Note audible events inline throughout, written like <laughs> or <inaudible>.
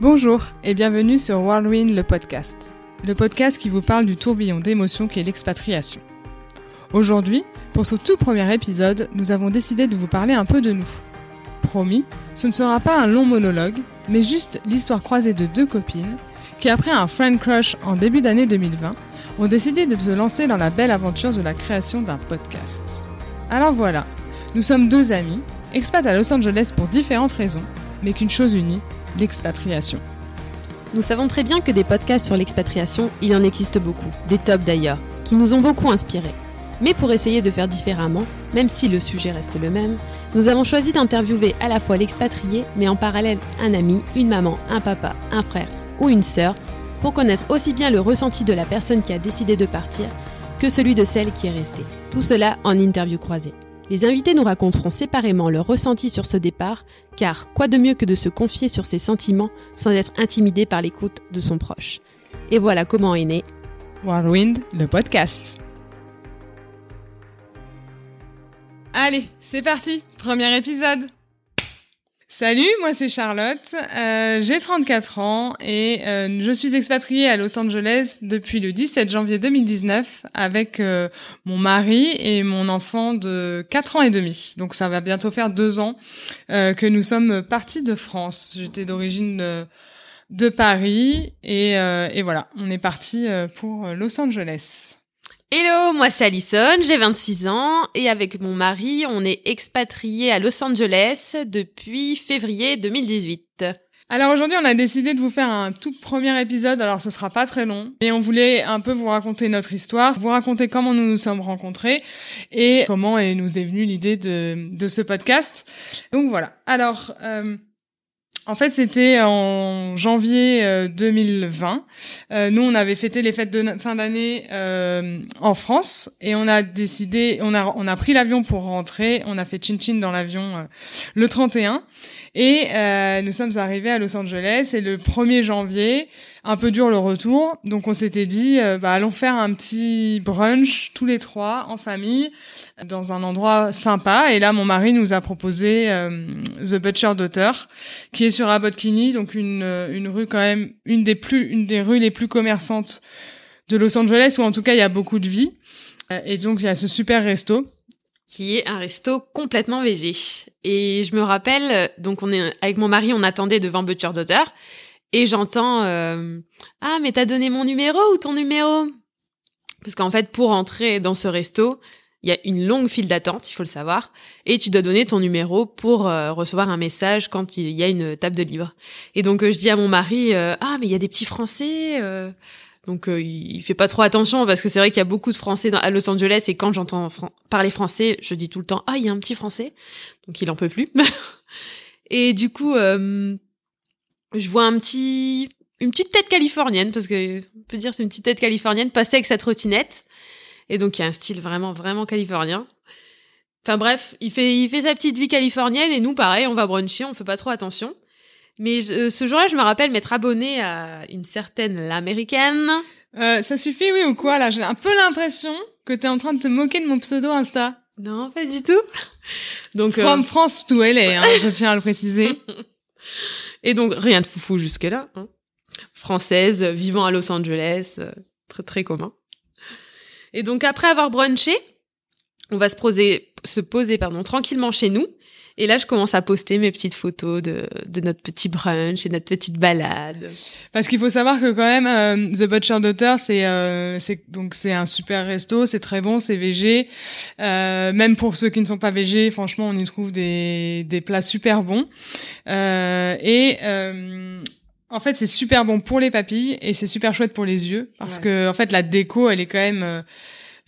Bonjour et bienvenue sur Whirlwind le podcast, le podcast qui vous parle du tourbillon d'émotions qu'est l'expatriation. Aujourd'hui, pour ce tout premier épisode, nous avons décidé de vous parler un peu de nous. Promis, ce ne sera pas un long monologue, mais juste l'histoire croisée de deux copines qui, après un friend crush en début d'année 2020, ont décidé de se lancer dans la belle aventure de la création d'un podcast. Alors voilà, nous sommes deux amis, expats à Los Angeles pour différentes raisons, mais qu'une chose unit, l'expatriation. Nous savons très bien que des podcasts sur l'expatriation, il en existe beaucoup, des tops d'ailleurs, qui nous ont beaucoup inspirés. Mais pour essayer de faire différemment, même si le sujet reste le même, nous avons choisi d'interviewer à la fois l'expatrié, mais en parallèle un ami, une maman, un papa, un frère ou une sœur, pour connaître aussi bien le ressenti de la personne qui a décidé de partir que celui de celle qui est restée. Tout cela en interview croisée. Les invités nous raconteront séparément leur ressenti sur ce départ, car quoi de mieux que de se confier sur ses sentiments sans être intimidé par l'écoute de son proche. Et voilà comment est né Whirlwind, le podcast. Allez, c'est parti, premier épisode. Salut, moi c'est Charlotte, euh, j'ai 34 ans et euh, je suis expatriée à Los Angeles depuis le 17 janvier 2019 avec euh, mon mari et mon enfant de 4 ans et demi. Donc ça va bientôt faire deux ans euh, que nous sommes partis de France. J'étais d'origine de, Paris et, euh, et voilà, on est parti pour Los Angeles. Hello, moi c'est Alison, j'ai 26 ans et avec mon mari, on est expatrié à Los Angeles depuis février 2018. Alors aujourd'hui, on a décidé de vous faire un tout premier épisode. Alors ce sera pas très long, mais on voulait un peu vous raconter notre histoire, vous raconter comment nous nous sommes rencontrés et comment nous est venue l'idée de, de ce podcast. Donc voilà. Alors euh, en fait, c'était en janvier euh, 2020. Euh, nous, on avait fêté les fêtes de fin d'année euh, en France et on a décidé, on a on a pris l'avion pour rentrer. On a fait chin chin dans l'avion euh, le 31 et euh, nous sommes arrivés à Los Angeles et le 1er janvier, un peu dur le retour. Donc on s'était dit, euh, bah, allons faire un petit brunch tous les trois en famille dans un endroit sympa. Et là, mon mari nous a proposé euh, The Butcher Daughter, qui est sur Abbot Kinney, donc une, euh, une rue quand même, une des plus, une des rues les plus commerçantes de Los Angeles, où en tout cas il y a beaucoup de vie. Et donc il y a ce super resto. qui est un resto complètement végé. Et je me rappelle, donc on est avec mon mari, on attendait devant Butcher Daughter, et j'entends euh, ah mais t'as donné mon numéro ou ton numéro? Parce qu'en fait pour entrer dans ce resto, il y a une longue file d'attente, il faut le savoir, et tu dois donner ton numéro pour euh, recevoir un message quand il y a une table de libre. Et donc euh, je dis à mon mari euh, ah mais il y a des petits Français. donc euh, il fait pas trop attention parce que c'est vrai qu'il y a beaucoup de Français à Los Angeles et quand j'entends parler français, je dis tout le temps ah il y a un petit Français, donc il en peut plus. <laughs> et du coup, euh, je vois un petit, une petite tête californienne parce que on peut dire c'est une petite tête californienne passer avec sa trottinette et donc il y a un style vraiment vraiment californien. Enfin bref, il fait il fait sa petite vie californienne et nous pareil, on va bruncher, on fait pas trop attention. Mais je- ce jour-là, je me rappelle m'être abonnée à une certaine l'américaine. Euh, ça suffit, oui ou quoi Là, j'ai un peu l'impression que t'es en train de te moquer de mon pseudo Insta. Non, pas du tout. Donc, euh, France to LA, hein, je tiens à le préciser. <laughs> et donc rien de foufou jusque là. Hein. Française, vivant à Los Angeles, euh, très très commun. Et donc après avoir brunché, on va se poser, se poser pardon tranquillement chez nous. Et là, je commence à poster mes petites photos de, de notre petit brunch et notre petite balade. Parce qu'il faut savoir que quand même, euh, The Butcher Daughter, c'est euh, donc c'est un super resto, c'est très bon, c'est végé. Euh, même pour ceux qui ne sont pas végés, franchement, on y trouve des des plats super bons. Euh, et euh, en fait, c'est super bon pour les papilles et c'est super chouette pour les yeux parce Ouais. que en fait, la déco, elle est quand même euh,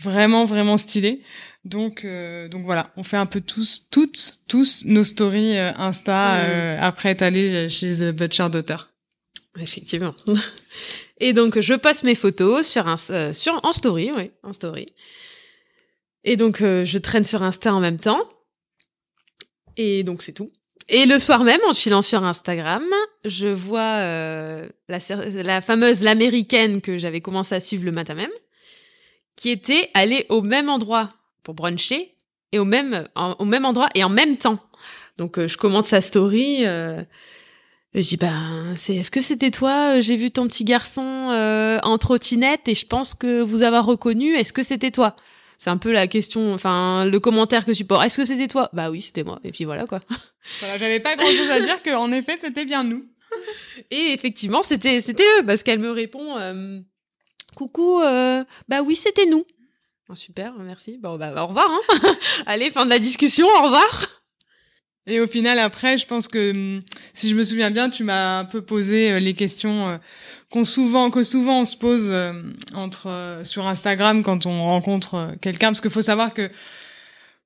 vraiment vraiment stylée. Donc euh, donc voilà, on fait un peu tous toutes tous nos stories euh, Insta euh, après être allé chez The Butcher Daughter. Effectivement. <laughs> Et donc, je poste mes photos sur un, euh, sur, en story, oui, en story. Et donc, euh, je traîne sur Insta en même temps. Et donc, c'est tout. Et le soir même, en chillant sur Instagram, je vois euh, la, la fameuse l'américaine que j'avais commencé à suivre le matin même, qui était allée au même endroit pour bruncher et au même en- au même endroit et en même temps. Donc euh, je commente sa story. euh, Je dis ben c'est est-ce que c'était toi J'ai vu ton petit garçon euh, en trottinette et je pense que vous avoir reconnu. Est-ce que c'était toi? C'est un peu la question, enfin le commentaire que tu portes. Est-ce que c'était toi? Bah oui, c'était moi. Et puis voilà quoi. Voilà, j'avais pas grand chose à dire que en effet c'était bien nous. Et effectivement c'était c'était eux parce qu'elle me répond euh, coucou euh, bah oui c'était nous. Ah, super merci. Bon bah au revoir. Hein. <laughs> Allez fin de la discussion au revoir. Et au final, après, je pense que hum, si je me souviens bien, tu m'as un peu posé euh, les questions euh, qu'on souvent, que souvent on se pose euh, entre sur Instagram quand on rencontre quelqu'un, parce qu'il faut savoir que,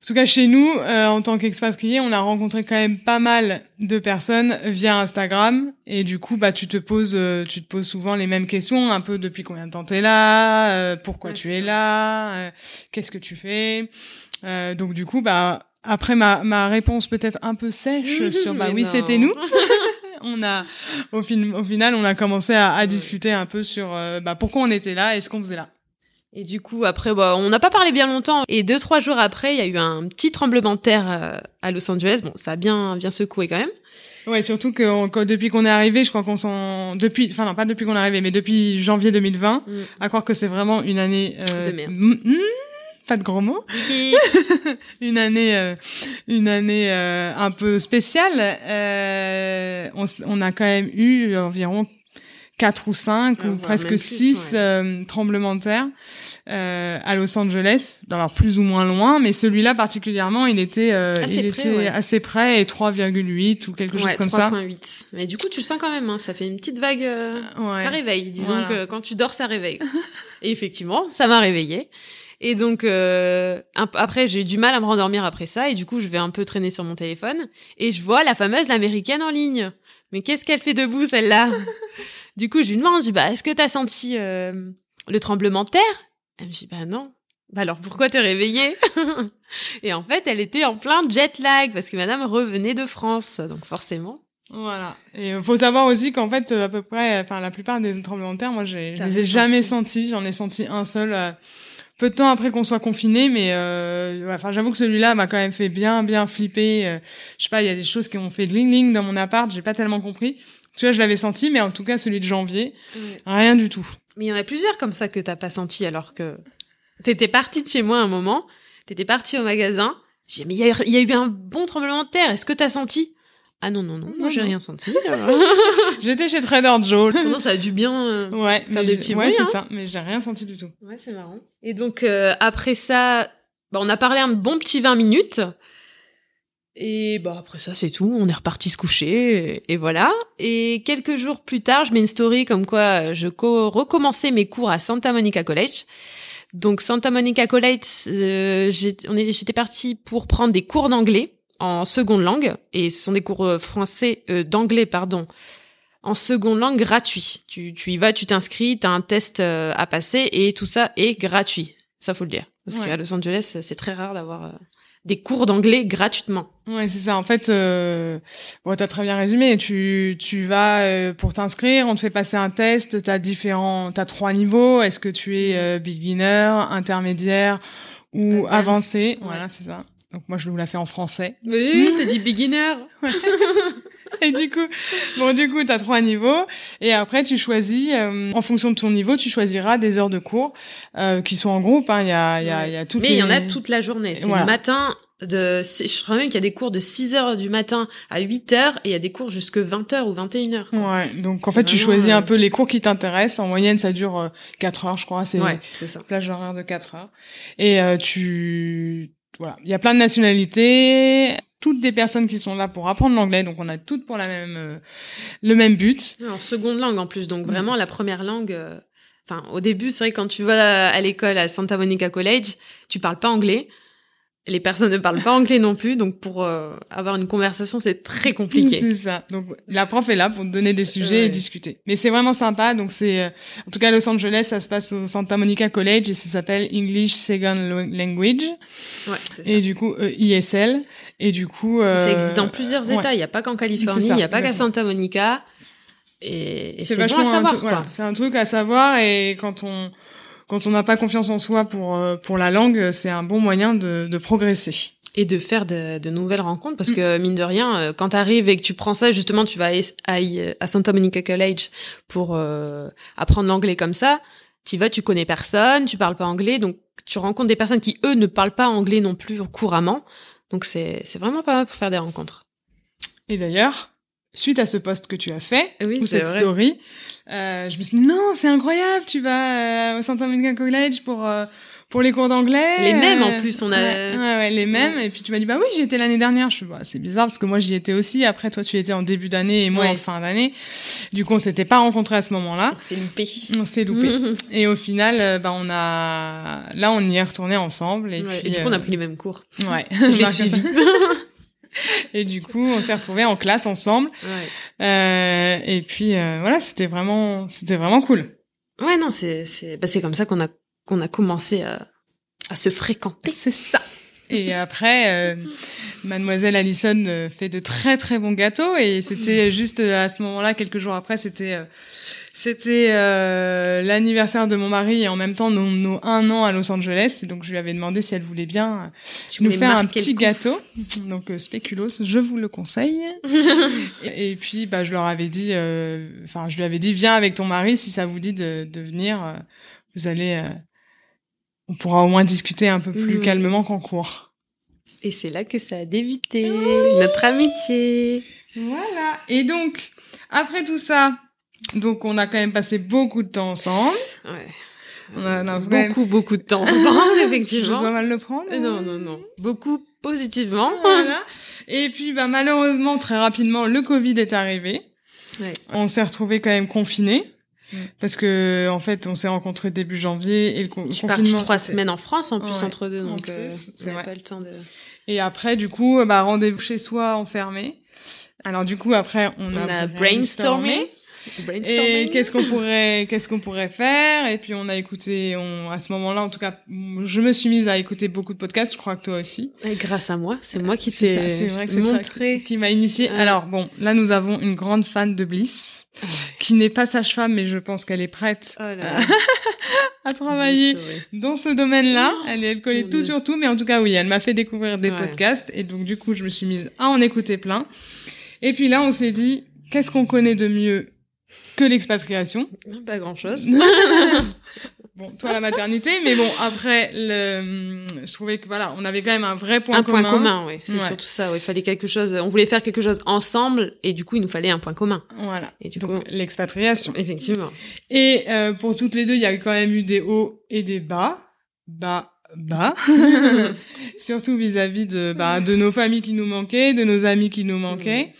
en tout cas chez nous, en tant qu'expatrié, on a rencontré quand même pas mal de personnes via Instagram, et du coup, bah, tu te poses, tu te poses souvent les mêmes questions, un peu depuis combien de temps t'es là, pourquoi tu es là, qu'est-ce que tu fais? donc du coup, bah après ma, ma réponse peut-être un peu sèche <laughs> sur bah oui c'était nous. <laughs> <laughs> on a au, film, au final on a commencé à, à discuter un peu sur euh, bah, pourquoi on était là et ce qu'on faisait là. Et du coup après bah, on n'a pas parlé bien longtemps et deux trois jours après il y a eu un petit tremblement de terre euh, à Los Angeles. Bon ça a bien bien secoué quand même. Ouais, surtout que, depuis qu'on est arrivé, je crois qu'on s'en depuis, enfin non pas depuis qu'on est arrivé, mais depuis janvier 2020, mm. à croire que c'est vraiment une année euh, de merde pas de gros mots. <laughs> une année, euh, une année euh, un peu spéciale. Euh, on, on, a quand même eu environ quatre ou cinq ou presque six tremblements de terre à Los Angeles, alors plus ou moins loin, mais celui-là particulièrement, il était, assez, il près, était assez près et 3,8 ou quelque chose comme 3. ça. 3,8. Mais du coup, tu sens quand même, hein, ça fait une petite vague, ça réveille. Disons que quand tu dors, ça réveille. <laughs> et effectivement, ça m'a réveillé. Et donc euh, après j'ai eu du mal à me rendormir après ça et du coup je vais un peu traîner sur mon téléphone et je vois la fameuse l'américaine en ligne. Mais qu'est-ce qu'elle fait debout celle-là? Du coup je lui demande, je dis bah est-ce que t'as senti euh, le tremblement de terre? Elle me dit bah non. Bah alors pourquoi t'es réveillée? <laughs> Et en fait elle était en plein jet lag parce que Madame revenait de France donc forcément. Voilà. Et il faut savoir aussi qu'en fait, à peu près, enfin, la plupart des tremblements de terre, moi, je les ai jamais sentis. J'en ai senti un seul euh, peu de temps après qu'on soit confiné, mais euh, enfin j'avoue que celui-là m'a quand même fait bien bien flipper. Euh, je sais pas, il y a des choses qui ont fait ling ling dans mon appart, j'ai pas tellement compris. Tu vois, je l'avais senti, mais en tout cas celui de janvier, rien du tout. Mais il y en a plusieurs comme ça que t'as pas senti alors que t'étais partie de chez moi un moment, t'étais partie au magasin. J'ai mais il y, y, a eu un bon tremblement de terre. Est-ce que t'as senti? Ah non, non, non, moi j'ai rien senti. <laughs> J'étais chez Trader Joe. <laughs> Non, ça a dû bien euh, ouais, faire des petits Ouais, c'est hein. ça, mais j'ai rien senti du tout. Ouais, c'est marrant. Et donc, euh, après ça, bah, on a parlé un bon petit 20 minutes. Et bah après ça, c'est tout. On est reparti se coucher. Et, voilà. Et quelques jours plus tard, je mets une story comme quoi je recommençais mes cours à Santa Monica College. Donc Santa Monica College, euh, j'étais partie pour prendre des cours d'anglais en seconde langue et ce sont des cours euh, français euh, d'anglais pardon en seconde langue gratuit. Tu, tu y vas, tu t'inscris, tu as un test euh, à passer et tout ça est gratuit. Ça faut le dire parce qu'à Los Angeles, c'est très rare d'avoir des cours d'anglais gratuitement. Ouais, c'est ça. En fait, euh, bon, t'as très bien résumé. Tu, tu vas pour t'inscrire, on te fait passer un test. T'as différents, t'as trois niveaux. Est-ce que tu es beginner, intermédiaire ou avancé? Voilà, c'est ça. Donc moi, je vous la fais en français. Oui, t'as dit beginner. <laughs> <laughs> <laughs> et du coup, bon, du coup, t'as trois niveaux. Et après, tu choisis, euh, en fonction de ton niveau, tu choisiras des heures de cours euh, qui sont en groupe. Hein. Il y a, il y a, il y a toutes Mais il y en a toute la journée. C'est le matin de, je crois même qu'il y a des cours de 6 heures du matin à 8 heures et il y a des cours jusque 20 heures ou 21 heures. Ouais. Donc, en fait, tu choisis un euh, peu les cours qui t'intéressent. En moyenne, ça dure 4 heures, je crois. C'est ouais, c'est ça. Plage horaire de 4 heures. Et tu, voilà, il y a plein de nationalités, toutes des personnes qui sont là pour apprendre l'anglais, donc on a toutes pour la même euh, le même but. En seconde langue en plus, donc vraiment la première langue. Euh, enfin, au début, c'est vrai quand tu vas à l'école à Santa Monica College, tu parles pas anglais les personnes ne parlent pas anglais non plus, donc pour euh, avoir une conversation, c'est très compliqué. C'est ça. Donc la prof est là pour te donner des sujets et discuter. Mais c'est vraiment sympa. Donc c'est, euh, en tout cas, à Los Angeles, ça se passe au Santa Monica College et ça s'appelle English Second Language. Ouais, c'est ça. Et du coup, euh, ISL. Et du coup, ça existe dans plusieurs États. Il n'y a pas qu'en Californie, il n'y a pas qu'à Santa Monica. Et, c'est vachement bon à savoir. Voilà, c'est un truc à savoir et quand on quand on n'a pas confiance en soi pour euh, pour la langue, c'est un bon moyen de, de progresser. et de faire de, de nouvelles rencontres parce que mine de rien euh, quand tu arrives et que tu prends ça justement tu vas à, à Santa Monica College pour euh, apprendre l'anglais comme ça tu vas tu connais personne tu parles pas anglais donc tu rencontres des personnes qui eux ne parlent pas anglais non plus couramment. Donc c'est c'est vraiment pas mal pour faire des rencontres. Et d'ailleurs suite à ce post que tu as fait oui, ou cette vrai. story euh, je me suis dit non c'est incroyable tu vas euh, au Santa Monica College pour euh, pour les cours d'anglais. Les mêmes en plus, on a. Ouais, ouais, ouais les mêmes. Ouais. Et puis tu m'as dit bah oui, j'y étais l'année dernière. Je suis bah, c'est bizarre parce que moi j'y étais aussi. Après toi tu étais en début d'année et moi en fin d'année. Du coup on s'était pas rencontrés à ce moment-là. C'est loupé. On s'est loupé. <laughs> Et au final, euh, bah on a là on y est retourné ensemble et, puis et du coup, on euh, a pris les mêmes cours. ouais. Je <laughs> l'ai suivi. <laughs> et du coup on s'est retrouvés en classe ensemble. ouais. Euh, et puis euh, voilà, c'était vraiment c'était vraiment cool. Ouais, non, c'est c'est bah, c'est comme ça qu'on a qu'on a commencé à à se fréquenter. C'est ça. Et après, euh, Mademoiselle Allison euh, fait de très très bons gâteaux et c'était juste euh, à ce moment-là, quelques jours après, c'était euh, c'était euh, l'anniversaire de mon mari et en même temps nos, nos un an à Los Angeles. Et donc je lui avais demandé si elle voulait bien euh, Tu nous faire un petit gâteau. <laughs> Donc euh, spéculoos, je vous le conseille. et, <laughs> et puis bah je leur avais dit, euh, enfin je lui avais dit viens avec ton mari si ça vous dit de, de venir. euh, vous allez, euh, on pourra au moins discuter un peu plus calmement qu'en cours. Et c'est là que ça a débuté notre amitié. Voilà. Et donc après tout ça, donc on a quand même passé beaucoup de temps ensemble. Ouais. On a, on a quand même- beaucoup beaucoup de temps ensemble <laughs> Je effectivement. dois mal le prendre. Euh, Non non non. Beaucoup positivement. Voilà. Et puis bah malheureusement très rapidement le Covid est arrivé. Ouais. On s'est retrouvés quand même confinés. Mm. Parce que en fait, on s'est rencontrés début janvier et le con- Je suis confinement. partie trois semaines en France en plus Ouais, entre deux donc euh, c'est pas le temps de. Et après, du coup, bah rendez-vous chez soi enfermé. Alors du coup, après, on, On a, a brainstormé. Et Brainstorming. qu'est-ce qu'on pourrait, qu'est-ce qu'on pourrait faire? Et puis on a écouté, on, à ce moment-là, en tout cas, je me suis mise à écouter beaucoup de podcasts. Je crois que toi aussi. Et grâce à moi, c'est moi qui t'ai ça, c'est vrai que c'est toi montré. qui, m'a initié. Ouais. Alors bon, là nous avons une grande fan de Bliss, qui n'est pas sage-femme, mais je pense qu'elle est prête Oh là là. <laughs> à travailler dans ce domaine-là. Elle, elle connaît tout sur tout, mais en tout cas oui, elle m'a fait découvrir des Ouais. podcasts et donc du coup je me suis mise à en écouter plein. Et puis là on s'est dit qu'est-ce qu'on connaît de mieux que l'expatriation Pas grand chose. <laughs> <laughs> Bon, toi la maternité, mais bon après le, je trouvais que voilà, on avait quand même un vrai point un commun. point commun, oui. C'est Ouais. surtout ça. ouais. Il fallait quelque chose. On voulait faire quelque chose ensemble, et du coup, il nous fallait un point commun. Voilà. Et du Donc coup, l'expatriation. effectivement. Et euh, pour toutes les deux, il y a quand même eu des hauts et des bas. Bas, bas. <laughs> Surtout vis-à-vis de, bah, de nos familles qui nous manquaient, de nos amis qui nous manquaient.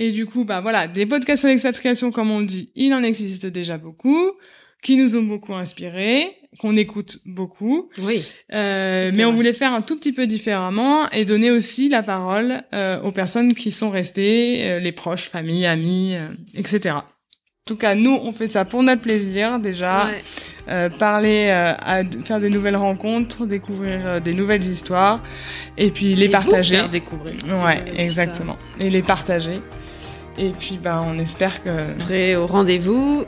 Et du coup, bah voilà, des podcasts sur l'expatriation, comme on le dit, il en existe déjà beaucoup, qui nous ont beaucoup inspirés, qu'on écoute beaucoup. Oui. Euh, mais on voulait faire un tout petit peu différemment et donner aussi la parole euh, aux personnes qui sont restées, euh, les proches, famille, amis, euh, etc. En tout cas, nous, on fait ça pour notre plaisir déjà, Ouais. euh, parler, euh, à faire des nouvelles rencontres, découvrir euh, des nouvelles histoires et puis les Et vous partager. faire découvrir. Ouais, exactement. Et les partager. Et puis, ben, on espère que Très au rendez-vous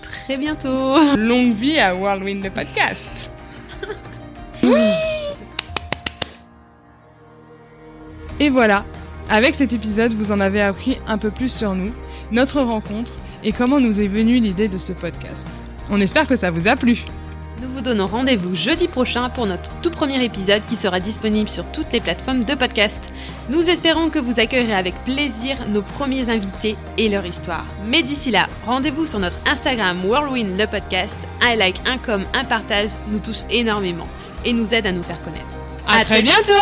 très bientôt. longue vie à Whirlwind le podcast. <laughs> Et voilà, avec cet épisode, vous en avez appris un peu plus sur nous, notre rencontre et comment nous est venue l'idée de ce podcast. On espère que ça vous a plu. Nous vous donnons rendez-vous jeudi prochain pour notre tout premier épisode qui sera disponible sur toutes les plateformes de podcast. Nous espérons que vous accueillerez avec plaisir nos premiers invités et leur histoire. Mais d'ici là, rendez-vous sur notre Instagram Whirlwind le podcast. Un like, un com, un partage nous touche énormément et nous aide à nous faire connaître. À, très bientôt